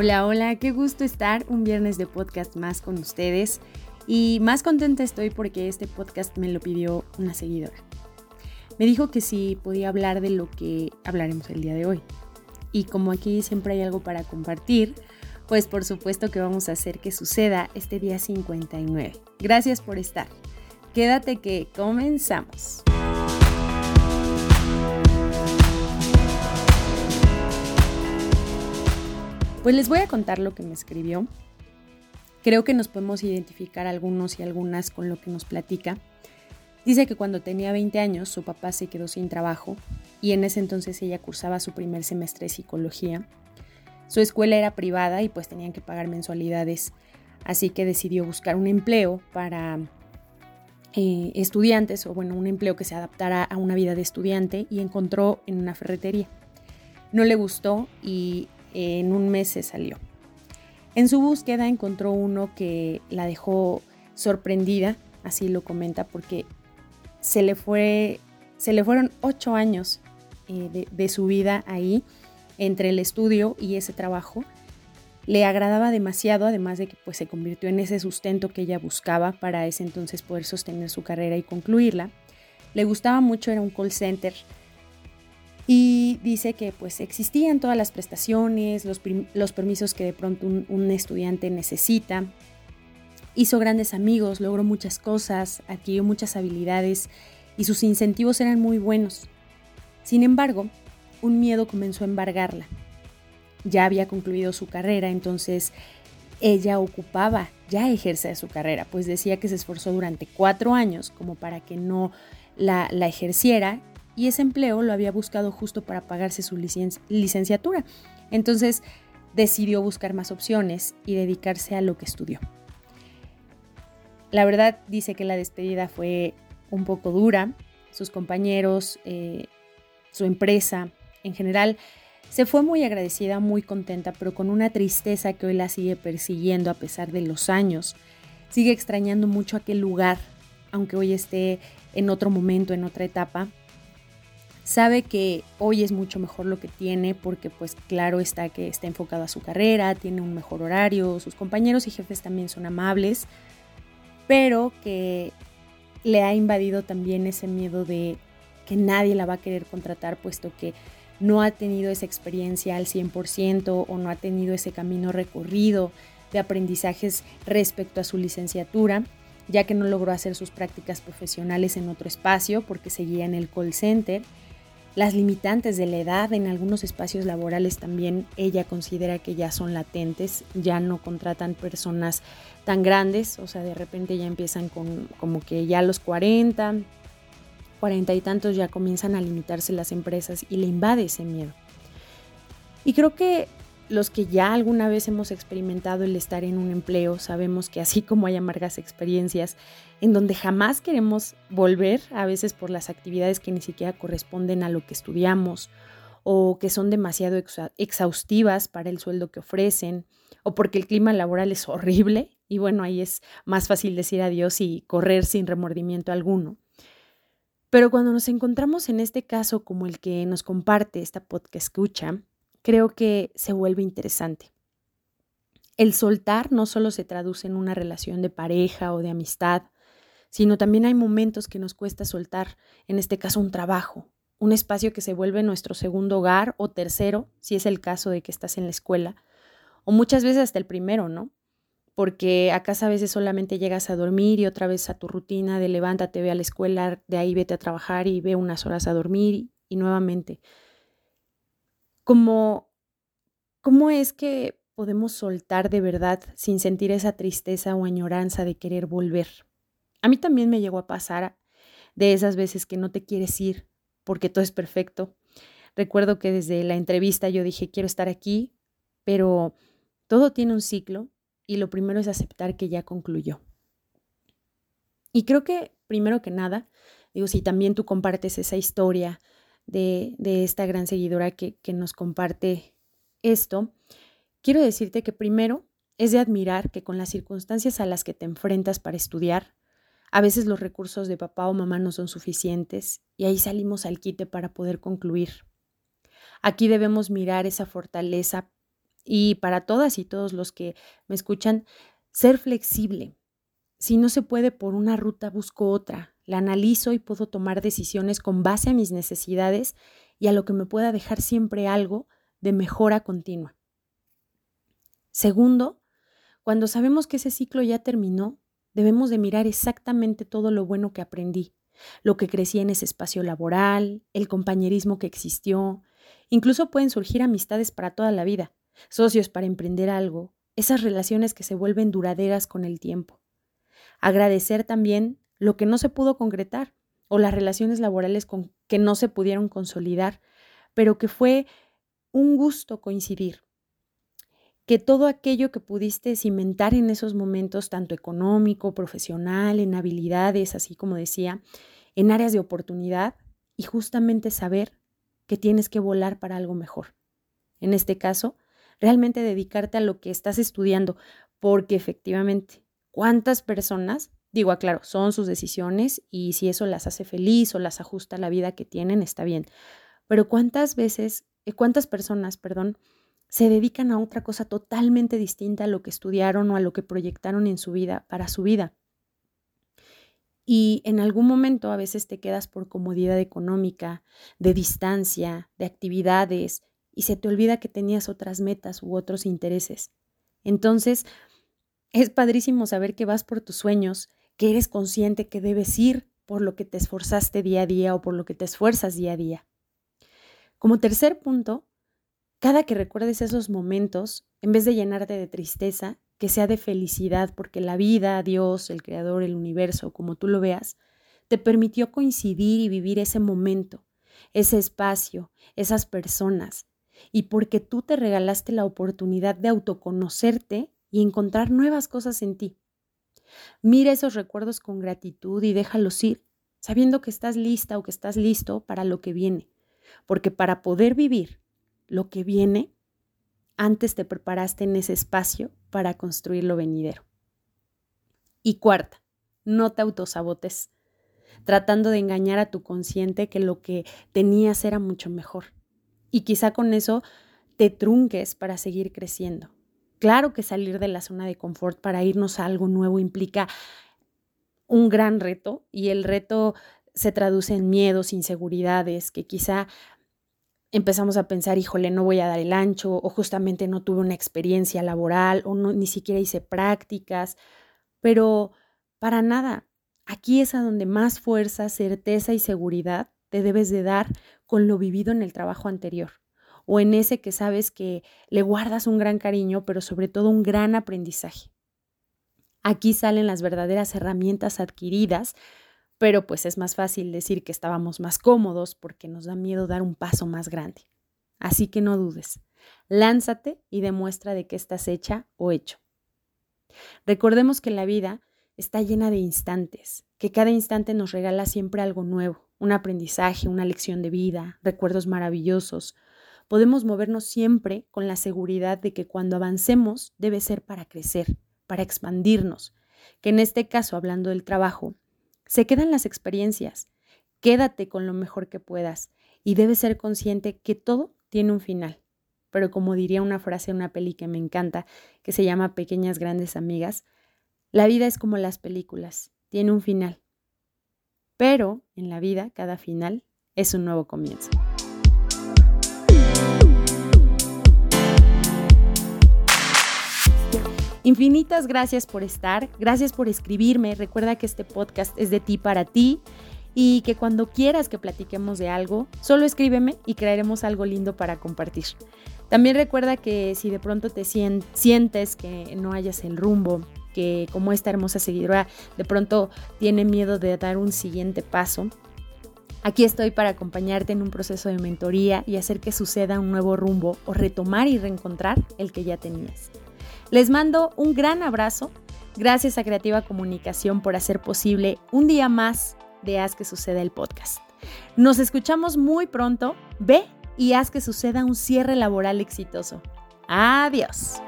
Hola, hola, qué gusto estar un viernes de podcast más con ustedes y más contenta estoy porque este podcast me lo pidió una seguidora. Me dijo que sí podía hablar de lo que hablaremos el día de hoy. Y como aquí siempre hay algo para compartir, pues por supuesto que vamos a hacer que suceda este día 59. Gracias por estar. Quédate que comenzamos. Pues les voy a contar lo que me escribió. Creo que nos podemos identificar algunos y algunas con lo que nos platica. Dice que cuando tenía 20 años su papá se quedó sin trabajo y en ese entonces ella cursaba su primer semestre de psicología. Su escuela era privada y pues tenían que pagar mensualidades, así que decidió buscar un empleo para eh, estudiantes o bueno, un empleo que se adaptara a una vida de estudiante y encontró en una ferretería. No le gustó y en un mes se salió. En su búsqueda encontró uno que la dejó sorprendida, así lo comenta, porque se le, fue, se le fueron ocho años eh, de, su vida ahí, entre el estudio y ese trabajo. Le agradaba demasiado, además de que pues, se convirtió en ese sustento que ella buscaba para ese entonces poder sostener su carrera y concluirla. Le gustaba mucho, era un call center y dice que pues existían todas las prestaciones, los, los permisos que de pronto un, estudiante necesita. Hizo grandes amigos, logró muchas cosas, adquirió muchas habilidades y sus incentivos eran muy buenos. Sin embargo, un miedo comenzó a embargarla. Ya había concluido su carrera, entonces ella ocupaba ya ejercer su carrera, pues decía que se esforzó durante cuatro años como para que no la, la ejerciera y ese empleo lo había buscado justo para pagarse su licenciatura. Entonces decidió buscar más opciones y dedicarse a lo que estudió. La verdad dice que la despedida fue un poco dura. Sus compañeros, eh, su empresa, en general, se fue muy agradecida, muy contenta, pero con una tristeza que hoy la sigue persiguiendo a pesar de los años. Sigue extrañando mucho aquel lugar, aunque hoy esté en otro momento, en otra etapa, sabe que hoy es mucho mejor lo que tiene porque pues claro está que está enfocado a su carrera, tiene un mejor horario, sus compañeros y jefes también son amables, pero que le ha invadido también ese miedo de que nadie la va a querer contratar puesto que no ha tenido esa experiencia al 100% o no ha tenido ese camino recorrido de aprendizajes respecto a su licenciatura, ya que no logró hacer sus prácticas profesionales en otro espacio porque seguía en el call center las limitantes de la edad en algunos espacios laborales también ella considera que ya son latentes, ya no contratan personas tan grandes, o sea, de repente ya empiezan con como que ya a los 40, 40 y tantos ya comienzan a limitarse las empresas y le invade ese miedo. Y creo que los que ya alguna vez hemos experimentado el estar en un empleo, sabemos que así como hay amargas experiencias en donde jamás queremos volver, a veces por las actividades que ni siquiera corresponden a lo que estudiamos o que son demasiado exhaustivas para el sueldo que ofrecen o porque el clima laboral es horrible y bueno, ahí es más fácil decir adiós y correr sin remordimiento alguno. Pero cuando nos encontramos en este caso como el que nos comparte esta podcast escucha, creo que se vuelve interesante. El soltar no solo se traduce en una relación de pareja o de amistad, sino también hay momentos que nos cuesta soltar, en este caso un trabajo, un espacio que se vuelve nuestro segundo hogar o tercero, si es el caso de que estás en la escuela, o muchas veces hasta el primero, ¿no? Porque a casa a veces solamente llegas a dormir y otra vez a tu rutina de levántate, ve a la escuela, de ahí vete a trabajar y ve unas horas a dormir y nuevamente como cómo es que podemos soltar de verdad sin sentir esa tristeza o añoranza de querer volver. A mí también me llegó a pasar de esas veces que no te quieres ir porque todo es perfecto. Recuerdo que desde la entrevista yo dije, quiero estar aquí, pero todo tiene un ciclo y lo primero es aceptar que ya concluyó. Y creo que, primero que nada, digo, si también tú compartes esa historia de, esta gran seguidora que, que nos comparte esto, quiero decirte que primero es de admirar que con las circunstancias a las que te enfrentas para estudiar, a veces los recursos de papá o mamá no son suficientes y ahí salimos al quite para poder concluir. Aquí debemos mirar esa fortaleza y para todas y todos los que me escuchan, ser flexible. Si no se puede por una ruta, busco otra. La analizo y puedo tomar decisiones con base a mis necesidades y a lo que me pueda dejar siempre algo de mejora continua. Segundo, cuando sabemos que ese ciclo ya terminó, debemos de mirar exactamente todo lo bueno que aprendí, lo que crecí en ese espacio laboral, el compañerismo que existió. Incluso pueden surgir amistades para toda la vida, socios para emprender algo, esas relaciones que se vuelven duraderas con el tiempo. Agradecer también lo que no se pudo concretar o las relaciones laborales con, que no se pudieron consolidar, pero que fue un gusto coincidir. Que todo aquello que pudiste cimentar en esos momentos, tanto económico, profesional, en habilidades, así como decía, en áreas de oportunidad, y justamente saber que tienes que volar para algo mejor. En este caso, realmente dedicarte a lo que estás estudiando, porque efectivamente, ¿cuántas personas, digo, aclaro, son sus decisiones y si eso las hace feliz o las ajusta a la vida que tienen, está bien. Pero ¿cuántas veces, eh, cuántas personas, perdón, se dedican a otra cosa totalmente distinta a lo que estudiaron o a lo que proyectaron en su vida, para su vida? Y en algún momento a veces te quedas por comodidad económica, de distancia, de actividades, y se te olvida que tenías otras metas u otros intereses. Entonces, es padrísimo saber que vas por tus sueños, que eres consciente que debes ir por lo que te esforzaste día a día o por lo que te esfuerzas día a día. Como tercer punto, cada que recuerdes esos momentos, en vez de llenarte de tristeza, que sea de felicidad, porque la vida, Dios, el Creador, el universo, como tú lo veas, te permitió coincidir y vivir ese momento, ese espacio, esas personas, y porque tú te regalaste la oportunidad de autoconocerte y encontrar nuevas cosas en ti. Mira esos recuerdos con gratitud y déjalos ir, sabiendo que estás lista o que estás listo para lo que viene, porque para poder vivir lo que viene, antes te preparaste en ese espacio para construir lo venidero. Y cuarta, no te autosabotes, tratando de engañar a tu consciente que lo que tenías era mucho mejor y quizá con eso te trunques para seguir creciendo. Claro que salir de la zona de confort para irnos a algo nuevo implica un gran reto y el reto se traduce en miedos, inseguridades, que quizá empezamos a pensar, híjole, no voy a dar el ancho o justamente no tuve una experiencia laboral o no, ni siquiera hice prácticas, pero para nada. Aquí es a donde más fuerza, certeza y seguridad te debes de dar con lo vivido en el trabajo anterior o en ese que sabes que le guardas un gran cariño, pero sobre todo un gran aprendizaje. Aquí salen las verdaderas herramientas adquiridas, pero pues es más fácil decir que estábamos más cómodos porque nos da miedo dar un paso más grande. Así que no dudes, lánzate y demuestra de qué estás hecha o hecho. Recordemos que la vida está llena de instantes, que cada instante nos regala siempre algo nuevo, un aprendizaje, una lección de vida, recuerdos maravillosos. Podemos movernos siempre con la seguridad de que cuando avancemos debe ser para crecer, para expandirnos, que en este caso, hablando del trabajo, se quedan las experiencias. Quédate con lo mejor que puedas y debes ser consciente que todo tiene un final. Pero como diría una frase en una peli que me encanta, que se llama Pequeñas Grandes Amigas, la vida es como las películas, tiene un final. Pero en la vida cada final es un nuevo comienzo. Infinitas gracias por estar, gracias por escribirme. Recuerda que este podcast es de ti para ti y que cuando quieras que platiquemos de algo, solo escríbeme y crearemos algo lindo para compartir. También recuerda que si de pronto te sientes que no hayas el rumbo, que como esta hermosa seguidora de pronto tiene miedo de dar un siguiente paso, Aquí estoy para acompañarte en un proceso de mentoría y hacer que suceda un nuevo rumbo o retomar y reencontrar el que ya tenías. Les mando un gran abrazo. Gracias a Creativa Comunicación por hacer posible un día más de Haz que suceda el podcast. Nos escuchamos muy pronto. Ve y haz que suceda un cierre laboral exitoso. Adiós.